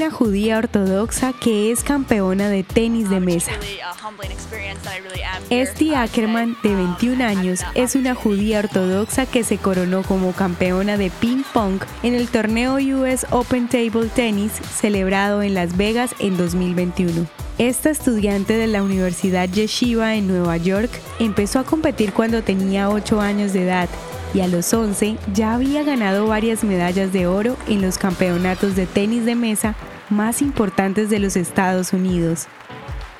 una judía ortodoxa que es campeona de tenis de mesa. Esti Ackerman, de 21 años, es una judía ortodoxa que se coronó como campeona de ping pong en el torneo US Open Table Tennis celebrado en Las Vegas en 2021. Esta estudiante de la Universidad Yeshiva en Nueva York empezó a competir cuando tenía 8 años de edad y a los 11 ya había ganado varias medallas de oro en los campeonatos de tenis de mesa más importantes de los Estados Unidos.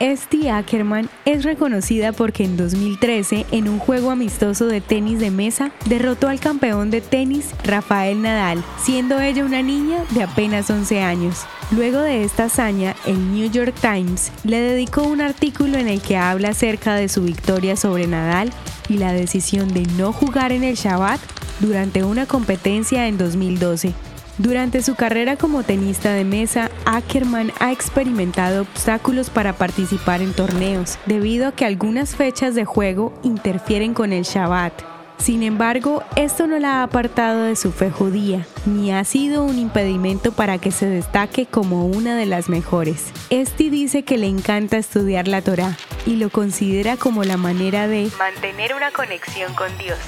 Esti Ackerman es reconocida porque en 2013, en un juego amistoso de tenis de mesa, derrotó al campeón de tenis Rafael Nadal, siendo ella una niña de apenas 11 años. Luego de esta hazaña, el New York Times le dedicó un artículo en el que habla acerca de su victoria sobre Nadal y la decisión de no jugar en el Shabbat durante una competencia en 2012. Durante su carrera como tenista de mesa, Ackerman ha experimentado obstáculos para participar en torneos, debido a que algunas fechas de juego interfieren con el Shabbat. Sin embargo, esto no la ha apartado de su fe judía, ni ha sido un impedimento para que se destaque como una de las mejores. Esti dice que le encanta estudiar la Torá y lo considera como la manera de mantener una conexión con Dios.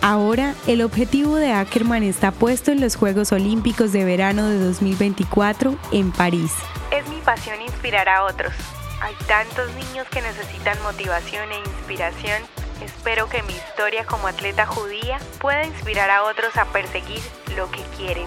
Ahora, el objetivo de Ackerman está puesto en los Juegos Olímpicos de Verano de 2024 en París. Es mi pasión inspirar a otros. Hay tantos niños que necesitan motivación e inspiración. Espero que mi historia como atleta judía pueda inspirar a otros a perseguir lo que quieren.